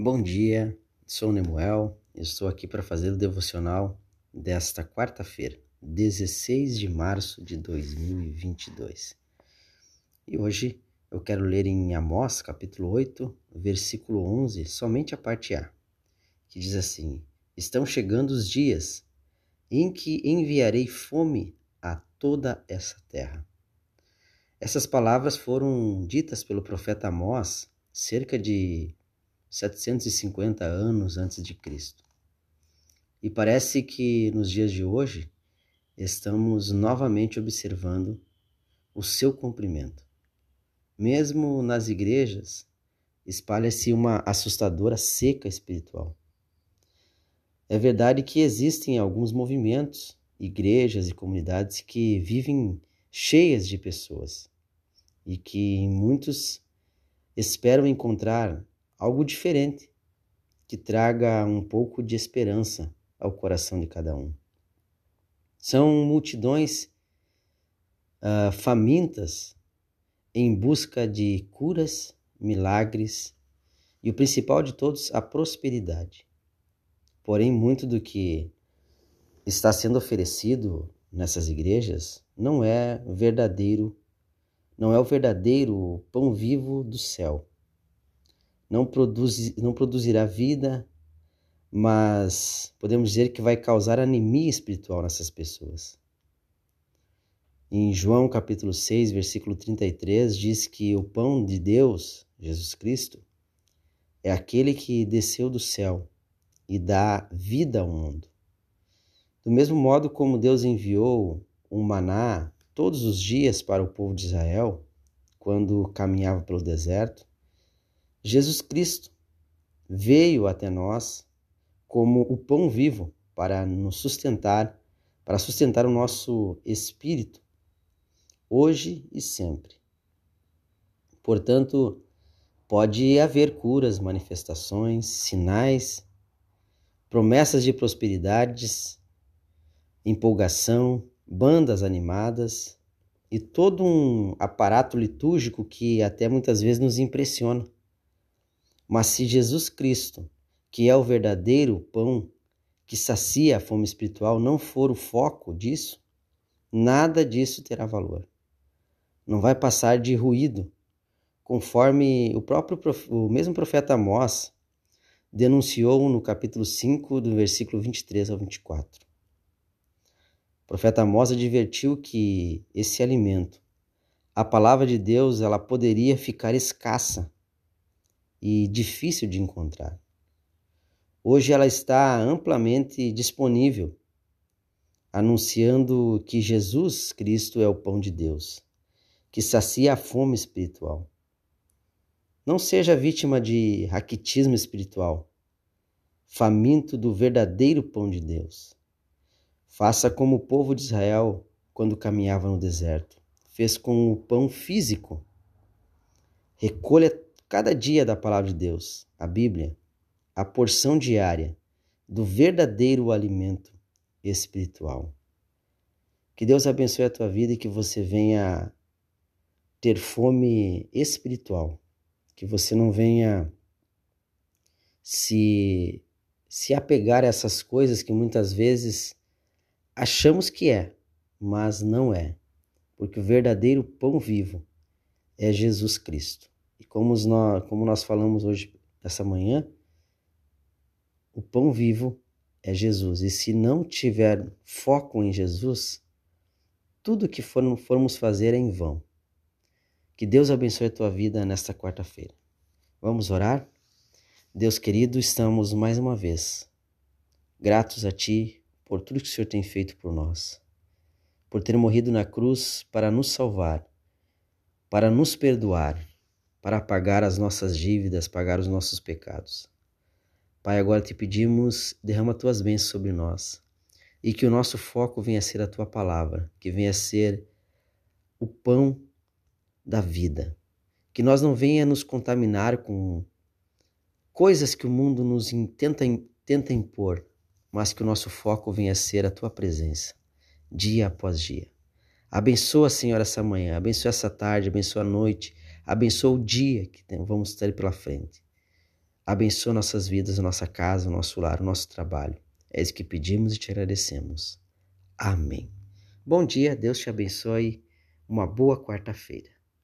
Bom dia, sou Nemuel, estou aqui para fazer o devocional desta quarta-feira, 16 de março de 2022. E hoje eu quero ler em Amós, capítulo 8, versículo 11, somente a parte A, que diz assim: Estão chegando os dias em que enviarei fome a toda essa terra. Essas palavras foram ditas pelo profeta Amós cerca de 750 anos antes de Cristo. E parece que nos dias de hoje estamos novamente observando o seu cumprimento. Mesmo nas igrejas, espalha-se uma assustadora seca espiritual. É verdade que existem alguns movimentos, igrejas e comunidades que vivem cheias de pessoas e que muitos esperam encontrar algo diferente que traga um pouco de esperança ao coração de cada um. São multidões uh, famintas em busca de curas, milagres e o principal de todos, a prosperidade. Porém, muito do que está sendo oferecido nessas igrejas não é verdadeiro, não é o verdadeiro pão vivo do céu não, produz, não produzirá vida, mas podemos dizer que vai causar anemia espiritual nessas pessoas. Em João capítulo 6, versículo 33, diz que o pão de Deus, Jesus Cristo, é aquele que desceu do céu e dá vida ao mundo. Do mesmo modo como Deus enviou um maná todos os dias para o povo de Israel, quando caminhava pelo deserto, Jesus Cristo veio até nós como o pão vivo para nos sustentar, para sustentar o nosso espírito, hoje e sempre. Portanto, pode haver curas, manifestações, sinais, promessas de prosperidades, empolgação, bandas animadas e todo um aparato litúrgico que até muitas vezes nos impressiona. Mas se Jesus Cristo, que é o verdadeiro pão que sacia a fome espiritual, não for o foco disso, nada disso terá valor. Não vai passar de ruído, conforme o próprio o mesmo profeta Amós denunciou no capítulo 5, do versículo 23 ao 24. O profeta Amós advertiu que esse alimento, a palavra de Deus, ela poderia ficar escassa e difícil de encontrar. Hoje ela está amplamente disponível, anunciando que Jesus Cristo é o pão de Deus, que sacia a fome espiritual. Não seja vítima de raquitismo espiritual, faminto do verdadeiro pão de Deus. Faça como o povo de Israel quando caminhava no deserto, fez com o pão físico. Recolha cada dia da palavra de Deus, a Bíblia, a porção diária do verdadeiro alimento espiritual. Que Deus abençoe a tua vida e que você venha ter fome espiritual, que você não venha se se apegar a essas coisas que muitas vezes achamos que é, mas não é, porque o verdadeiro pão vivo é Jesus Cristo. E como nós, como nós falamos hoje, essa manhã, o pão vivo é Jesus. E se não tiver foco em Jesus, tudo que formos fazer é em vão. Que Deus abençoe a tua vida nesta quarta-feira. Vamos orar? Deus querido, estamos mais uma vez gratos a Ti por tudo que o Senhor tem feito por nós, por ter morrido na cruz para nos salvar, para nos perdoar para pagar as nossas dívidas, pagar os nossos pecados. Pai, agora te pedimos, derrama tuas bênçãos sobre nós e que o nosso foco venha a ser a tua palavra, que venha a ser o pão da vida. Que nós não venha nos contaminar com coisas que o mundo nos tenta, tenta impor, mas que o nosso foco venha a ser a tua presença, dia após dia. Abençoa, Senhor, essa manhã, abençoa essa tarde, abençoa a noite, Abençoa o dia que vamos ter pela frente. Abençoa nossas vidas, nossa casa, nosso lar, nosso trabalho. É isso que pedimos e te agradecemos. Amém. Bom dia, Deus te abençoe. Uma boa quarta-feira.